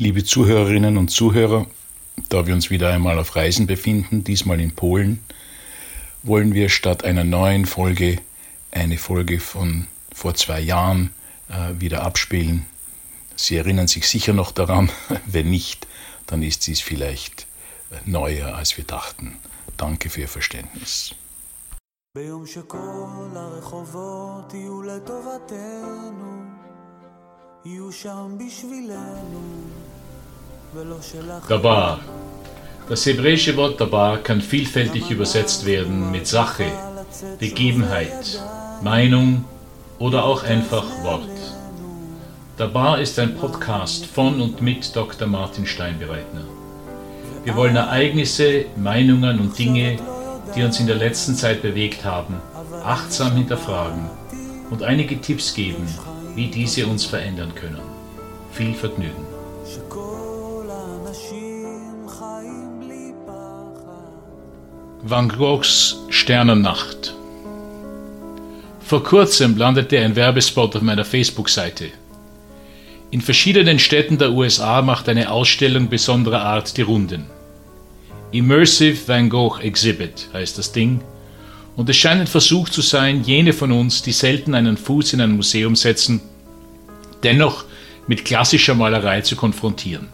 Liebe Zuhörerinnen und Zuhörer, da wir uns wieder einmal auf Reisen befinden, diesmal in Polen, wollen wir statt einer neuen Folge eine Folge von vor zwei Jahren äh, wieder abspielen. Sie erinnern sich sicher noch daran, wenn nicht, dann ist dies vielleicht äh, neuer, als wir dachten. Danke für Ihr Verständnis. ביום שכל הרחובות יהיו לטובתנו, יהיו שם בשבילנו, Tabar. Das hebräische Wort Tabar kann vielfältig übersetzt werden mit Sache, Begebenheit, Meinung oder auch einfach Wort. Tabar ist ein Podcast von und mit Dr. Martin Steinbereitner. Wir wollen Ereignisse, Meinungen und Dinge, die uns in der letzten Zeit bewegt haben, achtsam hinterfragen und einige Tipps geben, wie diese uns verändern können. Viel Vergnügen. Van Goghs Sternennacht. Vor kurzem landete ein Werbespot auf meiner Facebook-Seite. In verschiedenen Städten der USA macht eine Ausstellung besonderer Art die Runden. Immersive Van Gogh Exhibit heißt das Ding. Und es scheint ein Versuch zu sein, jene von uns, die selten einen Fuß in ein Museum setzen, dennoch mit klassischer Malerei zu konfrontieren.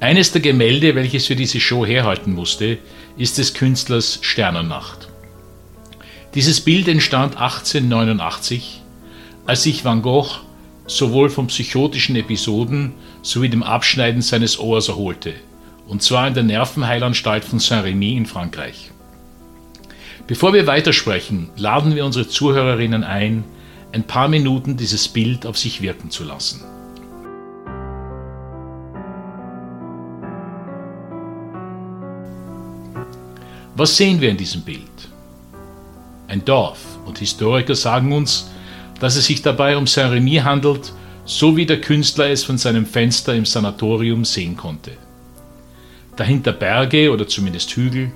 Eines der Gemälde, welches für diese Show herhalten musste, ist des Künstlers Sternennacht. Dieses Bild entstand 1889, als sich Van Gogh sowohl von psychotischen Episoden sowie dem Abschneiden seines Ohrs erholte – und zwar in der Nervenheilanstalt von Saint-Rémy in Frankreich. Bevor wir weitersprechen, laden wir unsere Zuhörerinnen ein, ein paar Minuten dieses Bild auf sich wirken zu lassen. Was sehen wir in diesem Bild? Ein Dorf und Historiker sagen uns, dass es sich dabei um Saint-Rémy handelt, so wie der Künstler es von seinem Fenster im Sanatorium sehen konnte dahinter Berge oder zumindest Hügel.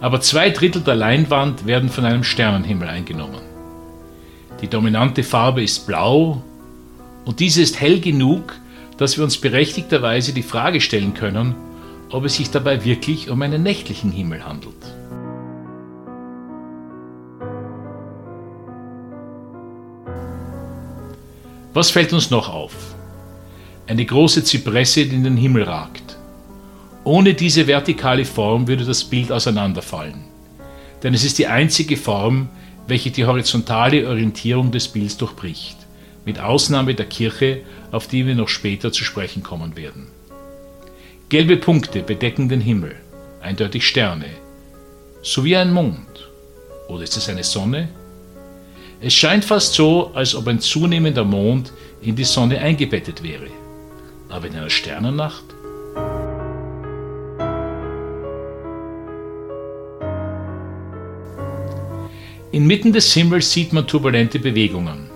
Aber zwei Drittel der Leinwand werden von einem Sternenhimmel eingenommen. Die dominante Farbe ist blau und diese ist hell genug, dass wir uns berechtigterweise die Frage stellen können, ob es sich dabei wirklich um einen nächtlichen Himmel handelt. Was fällt uns noch auf? Eine große Zypresse, die in den Himmel ragt. Ohne diese vertikale Form würde das Bild auseinanderfallen. Denn es ist die einzige Form, welche die horizontale Orientierung des Bilds durchbricht, mit Ausnahme der Kirche, auf die wir noch später zu sprechen kommen werden. Gelbe Punkte bedecken den Himmel, eindeutig Sterne, sowie ein Mond. Oder ist es eine Sonne? Es scheint fast so, als ob ein zunehmender Mond in die Sonne eingebettet wäre. Aber in einer Sternennacht? Inmitten des Himmels sieht man turbulente Bewegungen.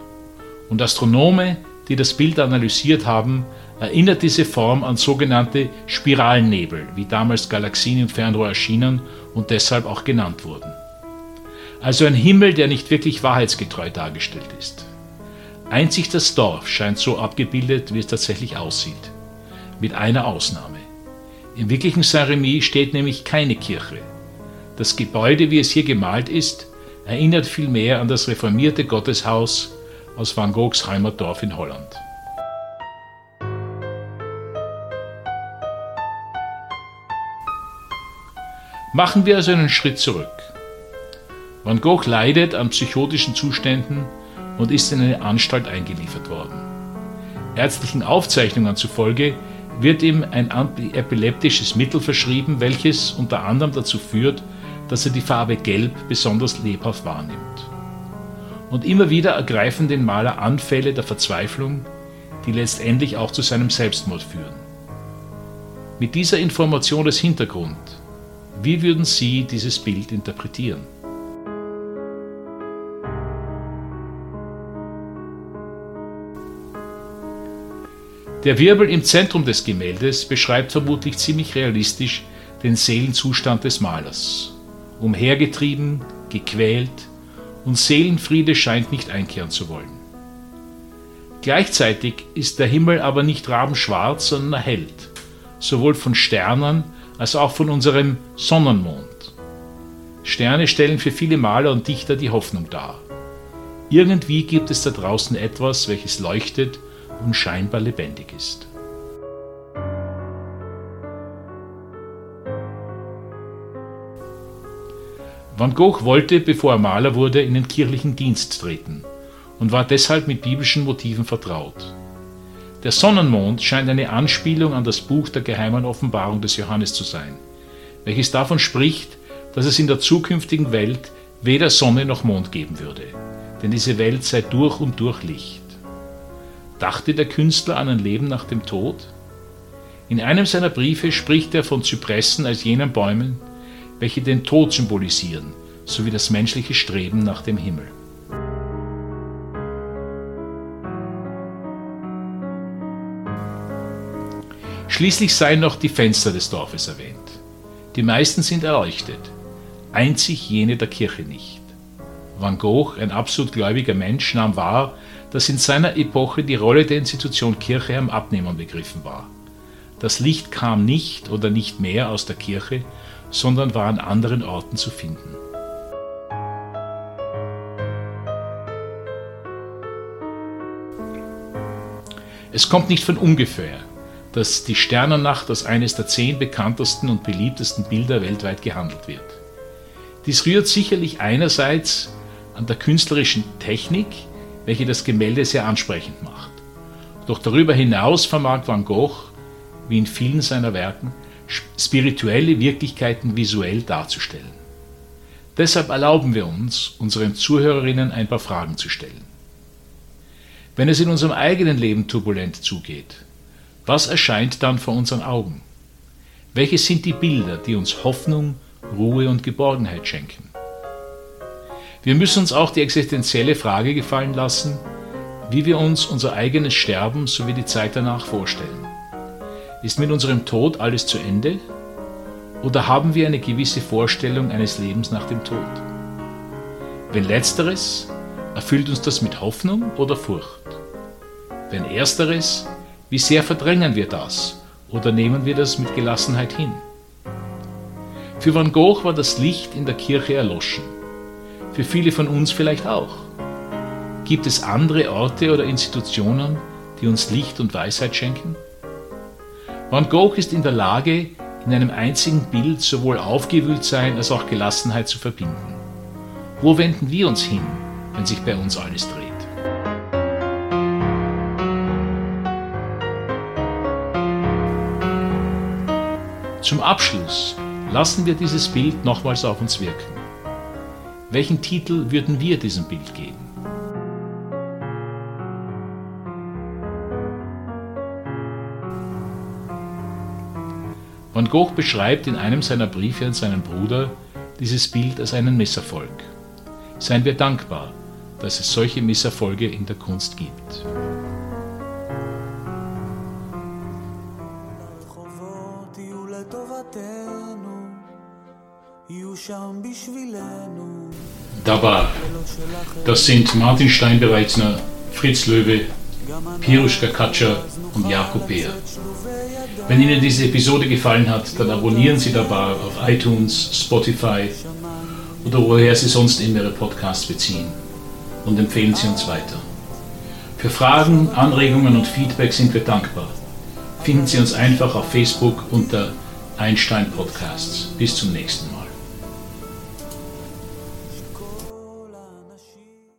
Und Astronome, die das Bild analysiert haben, erinnert diese Form an sogenannte Spiralnebel, wie damals Galaxien im Fernrohr erschienen und deshalb auch genannt wurden. Also ein Himmel, der nicht wirklich wahrheitsgetreu dargestellt ist. Einzig das Dorf scheint so abgebildet, wie es tatsächlich aussieht. Mit einer Ausnahme. Im wirklichen Saint-Remy steht nämlich keine Kirche. Das Gebäude, wie es hier gemalt ist, erinnert vielmehr an das reformierte Gotteshaus aus Van Goghs Heimatdorf in Holland. Machen wir also einen Schritt zurück. Van Gogh leidet an psychotischen Zuständen und ist in eine Anstalt eingeliefert worden. Ärztlichen Aufzeichnungen zufolge wird ihm ein antiepileptisches Mittel verschrieben, welches unter anderem dazu führt, dass er die Farbe Gelb besonders lebhaft wahrnimmt. Und immer wieder ergreifen den Maler Anfälle der Verzweiflung, die letztendlich auch zu seinem Selbstmord führen. Mit dieser Information als Hintergrund, wie würden Sie dieses Bild interpretieren? Der Wirbel im Zentrum des Gemäldes beschreibt vermutlich ziemlich realistisch den Seelenzustand des Malers umhergetrieben, gequält und Seelenfriede scheint nicht einkehren zu wollen. Gleichzeitig ist der Himmel aber nicht rabenschwarz, sondern erhellt, sowohl von Sternen als auch von unserem Sonnenmond. Sterne stellen für viele Maler und Dichter die Hoffnung dar. Irgendwie gibt es da draußen etwas, welches leuchtet und scheinbar lebendig ist. Van Gogh wollte, bevor er Maler wurde, in den kirchlichen Dienst treten und war deshalb mit biblischen Motiven vertraut. Der Sonnenmond scheint eine Anspielung an das Buch der geheimen Offenbarung des Johannes zu sein, welches davon spricht, dass es in der zukünftigen Welt weder Sonne noch Mond geben würde, denn diese Welt sei durch und durch Licht. Dachte der Künstler an ein Leben nach dem Tod? In einem seiner Briefe spricht er von Zypressen als jenen Bäumen, welche den Tod symbolisieren, sowie das menschliche Streben nach dem Himmel. Schließlich seien noch die Fenster des Dorfes erwähnt. Die meisten sind erleuchtet, einzig jene der Kirche nicht. Van Gogh, ein absolut gläubiger Mensch, nahm wahr, dass in seiner Epoche die Rolle der Institution Kirche am Abnehmen begriffen war. Das Licht kam nicht oder nicht mehr aus der Kirche, sondern war an anderen Orten zu finden. Es kommt nicht von ungefähr, dass die Sternennacht als eines der zehn bekanntesten und beliebtesten Bilder weltweit gehandelt wird. Dies rührt sicherlich einerseits an der künstlerischen Technik, welche das Gemälde sehr ansprechend macht. Doch darüber hinaus vermag Van Gogh, wie in vielen seiner Werken, spirituelle Wirklichkeiten visuell darzustellen. Deshalb erlauben wir uns, unseren Zuhörerinnen ein paar Fragen zu stellen. Wenn es in unserem eigenen Leben turbulent zugeht, was erscheint dann vor unseren Augen? Welche sind die Bilder, die uns Hoffnung, Ruhe und Geborgenheit schenken? Wir müssen uns auch die existenzielle Frage gefallen lassen, wie wir uns unser eigenes Sterben sowie die Zeit danach vorstellen. Ist mit unserem Tod alles zu Ende? Oder haben wir eine gewisse Vorstellung eines Lebens nach dem Tod? Wenn letzteres, erfüllt uns das mit Hoffnung oder Furcht? Wenn ersteres, wie sehr verdrängen wir das oder nehmen wir das mit Gelassenheit hin? Für Van Gogh war das Licht in der Kirche erloschen. Für viele von uns vielleicht auch. Gibt es andere Orte oder Institutionen, die uns Licht und Weisheit schenken? Van Gogh ist in der Lage, in einem einzigen Bild sowohl Aufgewühltsein als auch Gelassenheit zu verbinden. Wo wenden wir uns hin, wenn sich bei uns alles dreht? Zum Abschluss lassen wir dieses Bild nochmals auf uns wirken. Welchen Titel würden wir diesem Bild geben? Van Gogh beschreibt in einem seiner Briefe an seinen Bruder dieses Bild als einen Misserfolg. Seien wir dankbar, dass es solche Misserfolge in der Kunst gibt. Dabar, das sind Martin Steinbereitsner, Fritz Löwe, Piruschka Katscher und Jakob Beer. Wenn Ihnen diese Episode gefallen hat, dann abonnieren Sie Dabar auf iTunes, Spotify oder woher Sie sonst immer Ihre Podcasts beziehen und empfehlen Sie uns weiter. Für Fragen, Anregungen und Feedback sind wir dankbar. Finden Sie uns einfach auf Facebook unter Einstein Podcasts. Bis zum nächsten Mal.